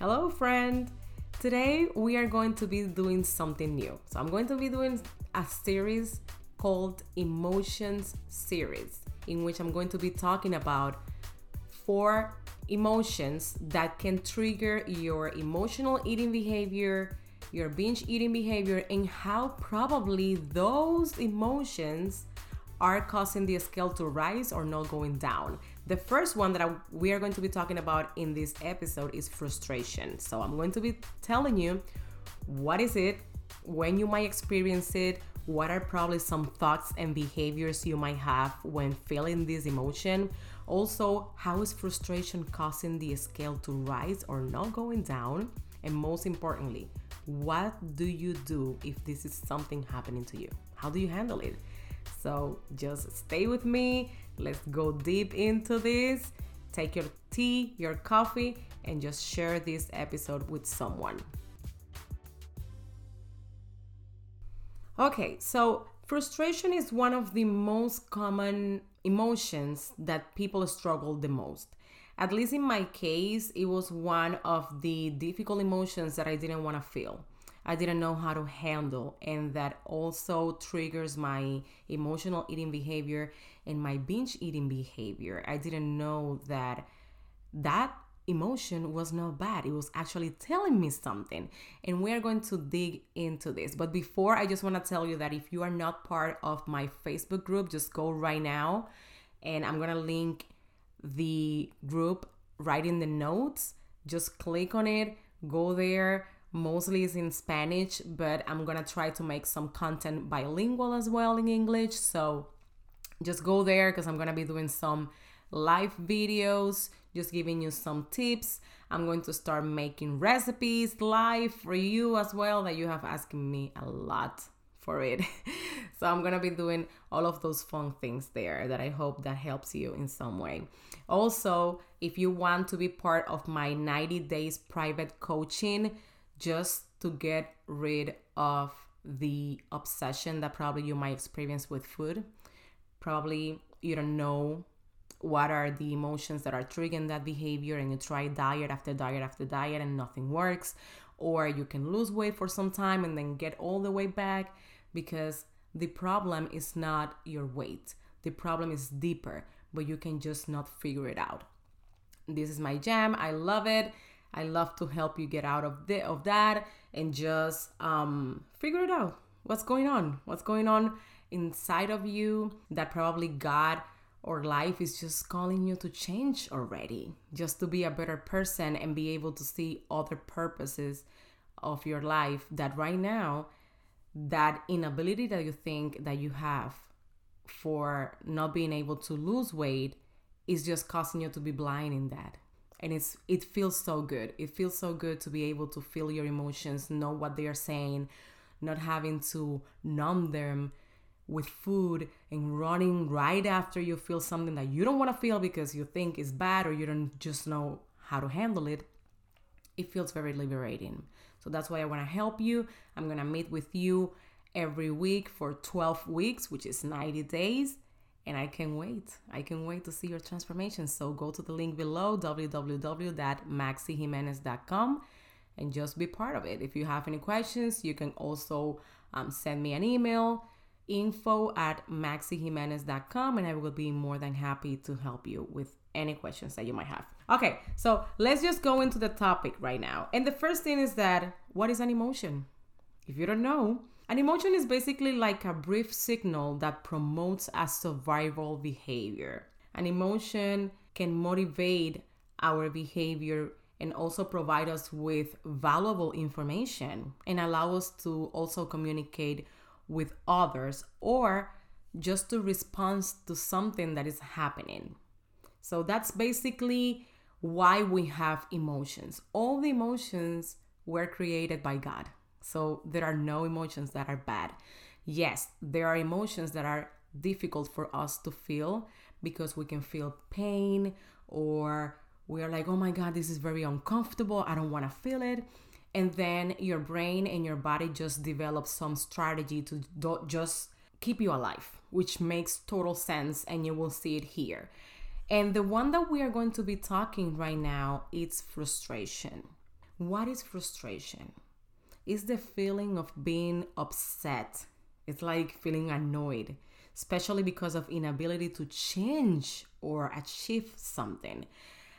Hello, friend. Today we are going to be doing something new. So, I'm going to be doing a series called Emotions Series, in which I'm going to be talking about four emotions that can trigger your emotional eating behavior, your binge eating behavior, and how probably those emotions are causing the scale to rise or not going down. The first one that I, we are going to be talking about in this episode is frustration. So I'm going to be telling you what is it, when you might experience it, what are probably some thoughts and behaviors you might have when feeling this emotion. Also, how is frustration causing the scale to rise or not going down? And most importantly, what do you do if this is something happening to you? How do you handle it? So just stay with me. Let's go deep into this. Take your tea, your coffee, and just share this episode with someone. Okay, so frustration is one of the most common emotions that people struggle the most. At least in my case, it was one of the difficult emotions that I didn't want to feel. I didn't know how to handle, and that also triggers my emotional eating behavior and my binge eating behavior. I didn't know that that emotion was not bad. It was actually telling me something. And we are going to dig into this. But before, I just want to tell you that if you are not part of my Facebook group, just go right now. And I'm going to link the group right in the notes. Just click on it, go there. Mostly is in Spanish, but I'm gonna try to make some content bilingual as well in English. So just go there because I'm gonna be doing some live videos, just giving you some tips. I'm going to start making recipes live for you as well that you have asked me a lot for it. so I'm gonna be doing all of those fun things there that I hope that helps you in some way. Also, if you want to be part of my 90 days private coaching, just to get rid of the obsession that probably you might experience with food. Probably you don't know what are the emotions that are triggering that behavior and you try diet after diet after diet and nothing works or you can lose weight for some time and then get all the way back because the problem is not your weight the problem is deeper but you can just not figure it out this is my jam i love it I love to help you get out of the, of that and just um, figure it out. What's going on? What's going on inside of you that probably God or life is just calling you to change already, just to be a better person and be able to see other purposes of your life that right now that inability that you think that you have for not being able to lose weight is just causing you to be blind in that. And it's it feels so good. It feels so good to be able to feel your emotions know what they are saying not having to numb them with food and running right after you feel something that you don't want to feel because you think is bad or you don't just know how to handle it it feels very liberating so that's why i want to help you i'm going to meet with you every week for 12 weeks which is 90 days and I can wait. I can wait to see your transformation. So go to the link below www.maxyjimenez.com and just be part of it. If you have any questions, you can also um, send me an email info at maxyjimenez.com and I will be more than happy to help you with any questions that you might have. Okay, so let's just go into the topic right now. And the first thing is that what is an emotion? If you don't know, an emotion is basically like a brief signal that promotes a survival behavior. An emotion can motivate our behavior and also provide us with valuable information and allow us to also communicate with others or just to respond to something that is happening. So that's basically why we have emotions. All the emotions were created by God. So there are no emotions that are bad. Yes, there are emotions that are difficult for us to feel because we can feel pain or we are like, oh my God, this is very uncomfortable. I don't want to feel it. And then your brain and your body just develop some strategy to just keep you alive, which makes total sense. And you will see it here. And the one that we are going to be talking right now is frustration. What is frustration? It's the feeling of being upset. It's like feeling annoyed, especially because of inability to change or achieve something.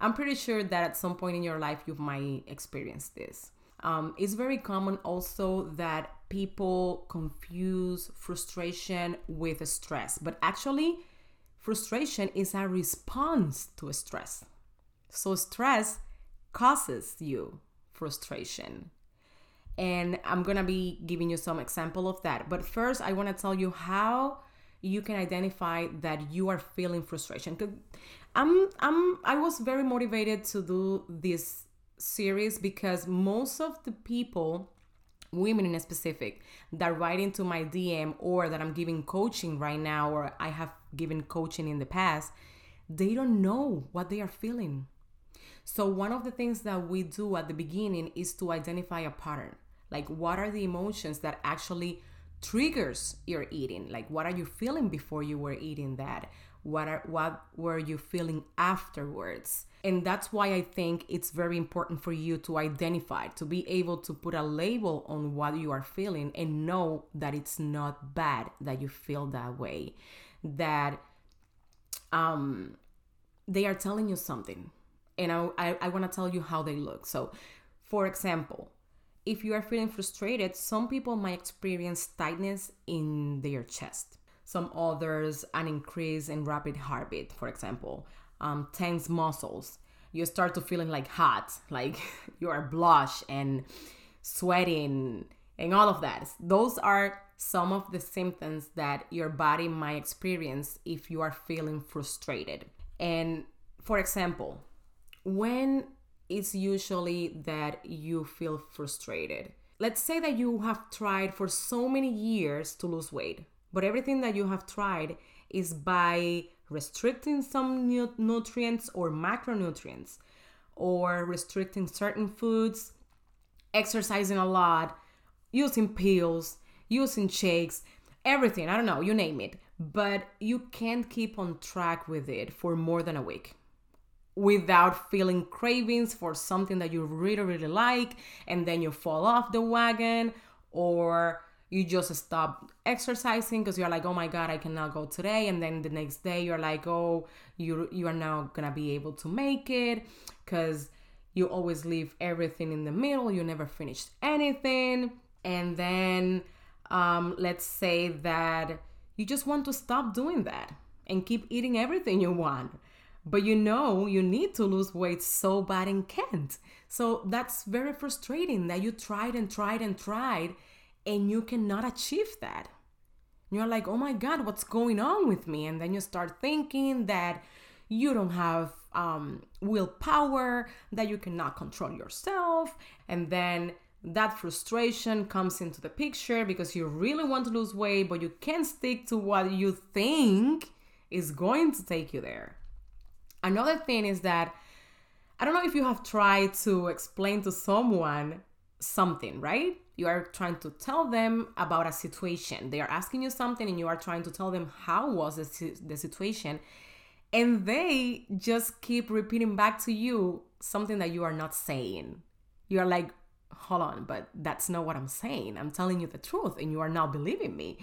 I'm pretty sure that at some point in your life you might experience this. Um, it's very common also that people confuse frustration with stress, but actually, frustration is a response to stress. So, stress causes you frustration. And I'm gonna be giving you some example of that. But first, I wanna tell you how you can identify that you are feeling frustration. I'm I'm I was very motivated to do this series because most of the people women in a specific that write into my DM or that I'm giving coaching right now or I have given coaching in the past, they don't know what they are feeling. So one of the things that we do at the beginning is to identify a pattern. Like what are the emotions that actually triggers your eating? Like what are you feeling before you were eating that? What are what were you feeling afterwards? And that's why I think it's very important for you to identify, to be able to put a label on what you are feeling and know that it's not bad that you feel that way. That um they are telling you something. And I, I, I want to tell you how they look. So, for example, if you are feeling frustrated, some people might experience tightness in their chest. Some others, an increase in rapid heartbeat, for example um, tense muscles. You start to feeling like hot, like you are blush and sweating and all of that. Those are some of the symptoms that your body might experience if you are feeling frustrated. And for example, when it's usually that you feel frustrated. Let's say that you have tried for so many years to lose weight, but everything that you have tried is by restricting some nutrients or macronutrients, or restricting certain foods, exercising a lot, using pills, using shakes, everything. I don't know, you name it. But you can't keep on track with it for more than a week without feeling cravings for something that you really, really like, and then you fall off the wagon, or you just stop exercising because you're like oh my god i cannot go today. And then the next day you're like oh you you are now gonna be able to make it. Because you always leave everything in the middle. You never finished anything. And then um, let's say that you just want to stop doing that and keep eating everything you want. But you know you need to lose weight so bad and can't so that's very frustrating that you tried and tried and tried and you cannot achieve that. You're like, oh my God, what's going on with me? And then you start thinking that you don't have um, willpower, that you cannot control yourself. And then that frustration comes into the picture because you really want to lose weight, but you can't stick to what you think is going to take you there. Another thing is that I don't know if you have tried to explain to someone something, right? You are trying to tell them about a situation. They are asking you something and you are trying to tell them how was the, the situation. And they just keep repeating back to you something that you are not saying. You are like, hold on, but that's not what I'm saying. I'm telling you the truth and you are not believing me.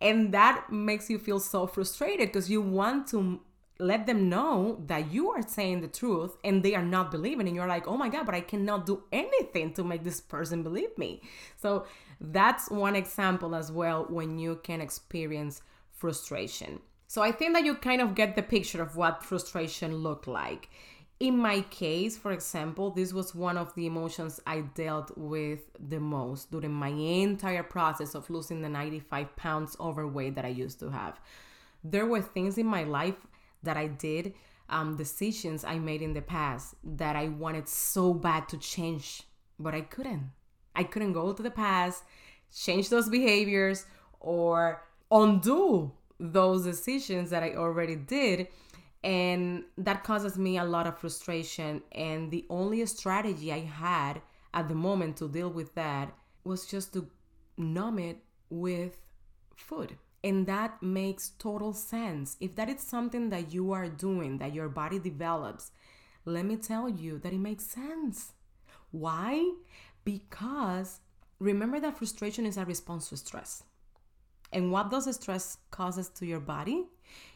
And that makes you feel so frustrated because you want to let them know that you are saying the truth and they are not believing and you're like oh my god but i cannot do anything to make this person believe me. So that's one example as well when you can experience frustration. So i think that you kind of get the picture of what frustration looked like. In my case for example this was one of the emotions i dealt with the most during my entire process of losing the 95 pounds overweight that i used to have. There were things in my life that I did, um, decisions I made in the past that I wanted so bad to change, but I couldn't. I couldn't go to the past, change those behaviors, or undo those decisions that I already did. And that causes me a lot of frustration. And the only strategy I had at the moment to deal with that was just to numb it with food. And that makes total sense. If that is something that you are doing, that your body develops, let me tell you that it makes sense. Why? Because remember that frustration is a response to stress. And what does stress causes to your body?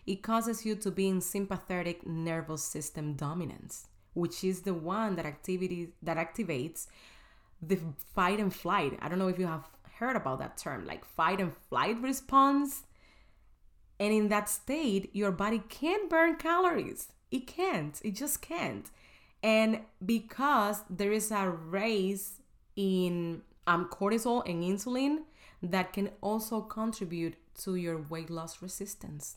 It causes you to be in sympathetic nervous system dominance, which is the one that activity that activates the fight and flight. I don't know if you have heard about that term, like fight and flight response. And in that state, your body can't burn calories. It can't. It just can't. And because there is a raise in um, cortisol and insulin, that can also contribute to your weight loss resistance.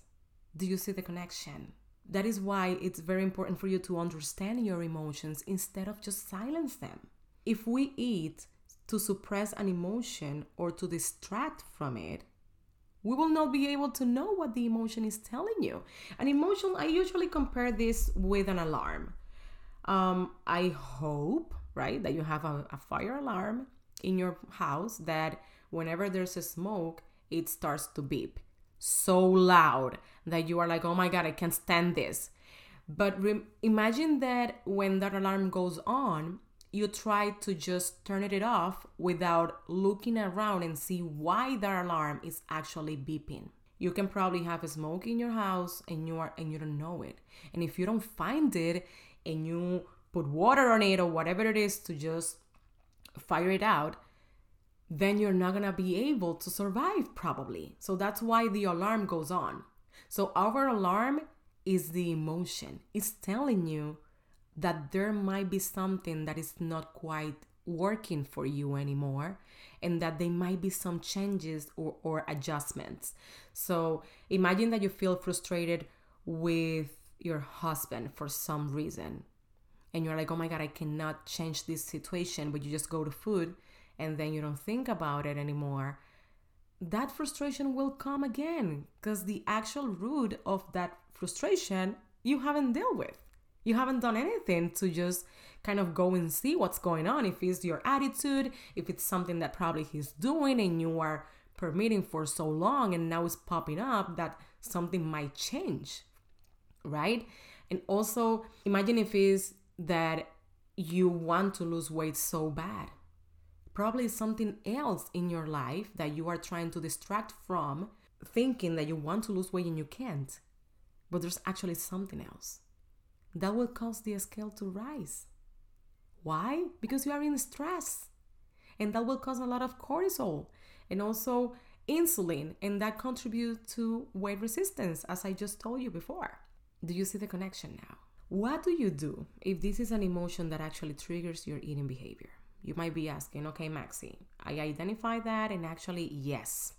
Do you see the connection? That is why it's very important for you to understand your emotions instead of just silence them. If we eat to suppress an emotion or to distract from it, we will not be able to know what the emotion is telling you. An emotion, I usually compare this with an alarm. Um, I hope, right, that you have a, a fire alarm in your house that whenever there's a smoke, it starts to beep so loud that you are like, oh my God, I can't stand this. But re- imagine that when that alarm goes on, you try to just turn it off without looking around and see why that alarm is actually beeping. You can probably have a smoke in your house and you are and you don't know it. And if you don't find it and you put water on it or whatever it is to just fire it out, then you're not gonna be able to survive probably. So that's why the alarm goes on. So our alarm is the emotion. It's telling you that there might be something that is not quite working for you anymore and that there might be some changes or, or adjustments. So imagine that you feel frustrated with your husband for some reason and you're like, oh my God, I cannot change this situation, but you just go to food and then you don't think about it anymore, that frustration will come again because the actual root of that frustration you haven't dealt with. You haven't done anything to just kind of go and see what's going on. If it's your attitude, if it's something that probably he's doing and you are permitting for so long and now it's popping up that something might change, right? And also imagine if it's that you want to lose weight so bad probably something else in your life that you are trying to distract from, thinking that you want to lose weight and you can't. But there's actually something else that will cause the scale to rise. Why? Because you are in stress. And that will cause a lot of cortisol and also insulin, and that contributes to weight resistance, as I just told you before. Do you see the connection now? What do you do if this is an emotion that actually triggers your eating behavior? You might be asking, okay, Maxy, I identify that, and actually, yes,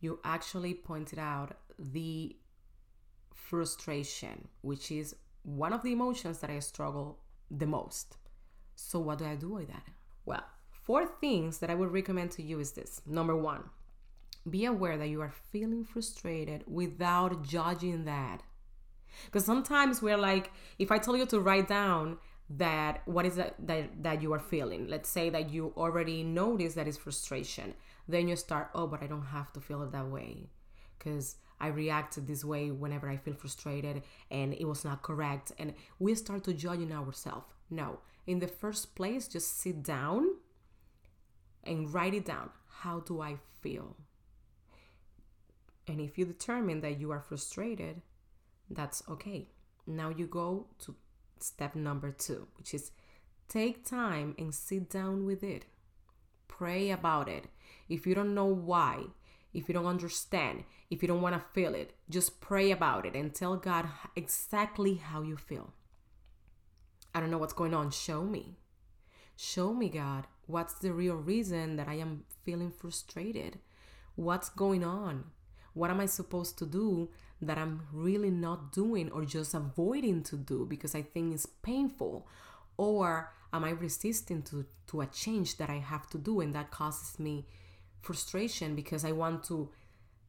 you actually pointed out the frustration, which is one of the emotions that I struggle the most. So, what do I do with that? Well, four things that I would recommend to you is this number one, be aware that you are feeling frustrated without judging that. Because sometimes we're like, if I tell you to write down that what is that, that that you are feeling let's say that you already notice that it's frustration then you start oh but i don't have to feel it that way because i reacted this way whenever i feel frustrated and it was not correct. And we start to judge judging ourselves. No in the first place just sit down and write it down. How do i feel? And if you determine that you are frustrated that's okay. Now you go to step number two, which is take time and sit down with it. Pray about it. If you don't know why, if you don't understand, if you don't want to feel it, just pray about it and tell God exactly how you feel. I don't know what's going on. Show me. Show me, God, what's the real reason that I am feeling frustrated? What's going on? What am I supposed to do that I'm really not doing or just avoiding to do because I think it's painful? Or am I resisting to, to a change that I have to do and that causes me frustration because I want to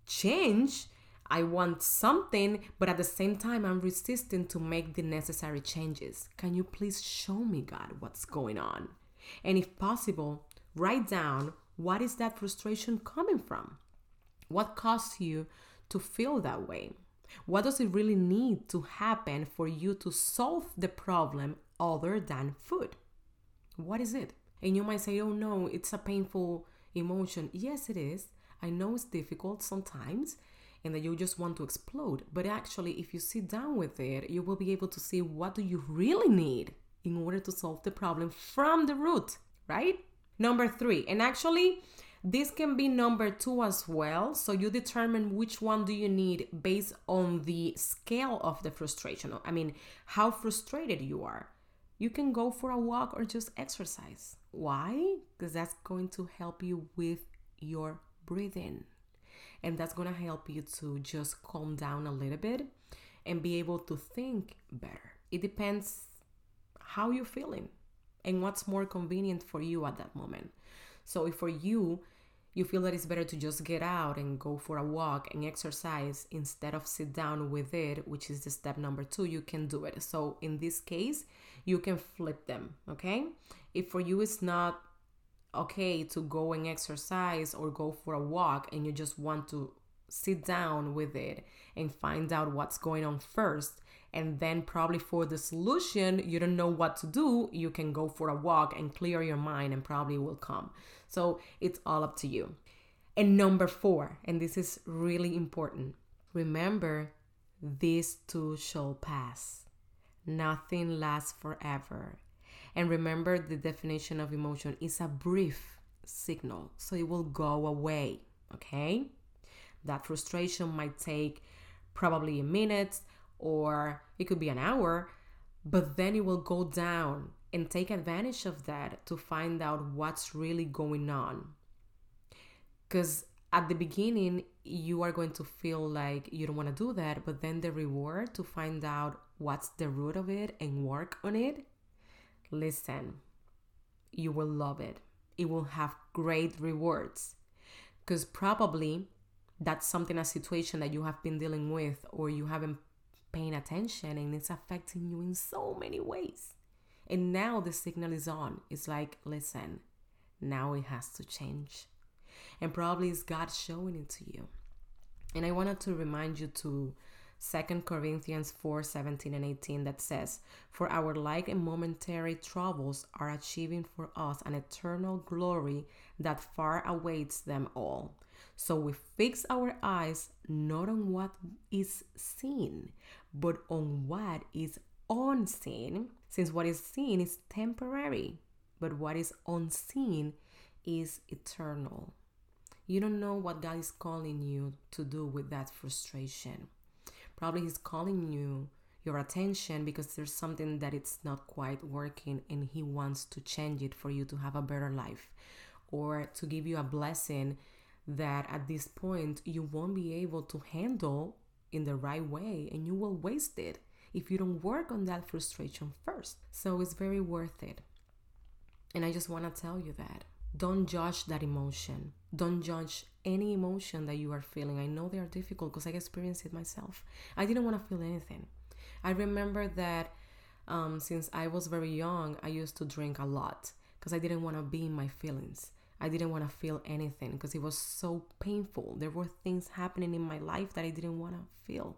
change? I want something, but at the same time, I'm resisting to make the necessary changes. Can you please show me, God, what's going on? And if possible, write down what is that frustration coming from? What caused you to feel that way? What does it really need to happen for you to solve the problem other than food? What is it? And you might say, oh no, it's a painful emotion. Yes, it is. I know it's difficult sometimes and that you just want to explode. But actually, if you sit down with it, you will be able to see what do you really need in order to solve the problem from the root, right? Number three, and actually, this can be number two as well. So you determine which one do you need based on the scale of the frustration. I mean, how frustrated you are. You can go for a walk or just exercise. Why? Because that's going to help you with your breathing. And that's going to help you to just calm down a little bit and be able to think better. It depends how you're feeling and what's more convenient for you at that moment. So if for you, you feel that it's better to just get out and go for a walk and exercise instead of sit down with it, which is the step number two, you can do it. So in this case, you can flip them, okay? If for you it's not okay to go and exercise or go for a walk and you just want to sit down with it and find out what's going on first and then probably for the solution you don't know what to do you can go for a walk and clear your mind and probably will come. So it's all up to you. And number 4 and this is really important remember this too shall pass. Nothing lasts forever and remember, the definition of emotion is a brief signal, so it will go away. Okay? That frustration might take probably a minute or it could be an hour, but then it will go down and take advantage of that to find out what's really going on. Because at the beginning, you are going to feel like you don't want to do that, but then the reward to find out what's the root of it and work on it Listen, you will love it. It will have great rewards because probably that's something, a situation that you have been dealing with or you haven't paying attention and it's affecting you in so many ways. And now the signal is on. It's like, listen, now it has to change. And probably it's God showing it to you. And I wanted to remind you to Second Corinthians 4 17 and 18 that says, For our light and momentary troubles are achieving for us an eternal glory that far awaits them all. So we fix our eyes not on what is seen, but on what is unseen, since what is seen is temporary, but what is unseen is eternal. You don't know what God is calling you to do with that frustration. Probably he's calling you your attention because there's something that it's not quite working and he wants to change it for you to have a better life or to give you a blessing that at this point you won't be able to handle in the right way and you will waste it if you don't work on that frustration first. So it's very worth it. And I just want to tell you that. Don't judge that emotion. Don't judge any emotion that you are feeling. I know they are difficult because I experienced it myself. I didn't want to feel anything. I remember that um, since I was very young, I used to drink a lot because I didn't want to be in my feelings. I didn't want to feel anything because it was so painful. There were things happening in my life that I didn't want to feel.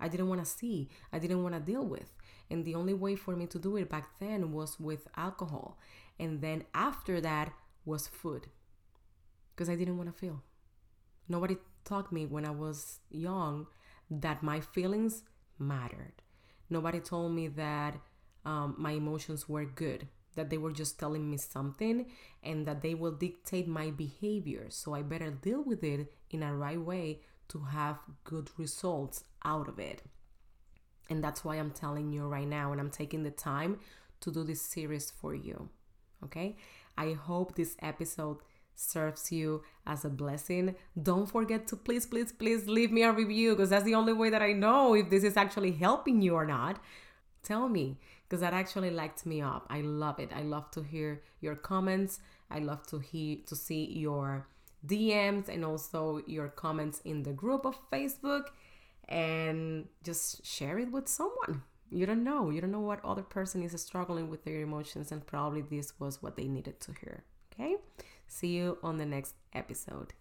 I didn't want to see. I didn't want to deal with. And the only way for me to do it back then was with alcohol. And then after that was food because I didn't want to feel. Nobody taught me when I was young that my feelings mattered. Nobody told me that um, my emotions were good, that they were just telling me something and that they will dictate my behavior. So I better deal with it in a right way to have good results out of it. And that's why I'm telling you right now, and I'm taking the time to do this series for you. Okay? I hope this episode serves you as a blessing. Don't forget to please, please, please leave me a review because that's the only way that I know if this is actually helping you or not. Tell me because that actually lights me up. I love it. I love to hear your comments. I love to hear to see your DMs and also your comments in the group of Facebook and just share it with someone. You don't know. You don't know what other person is struggling with their emotions and probably this was what they needed to hear. Okay? See you on the next episode.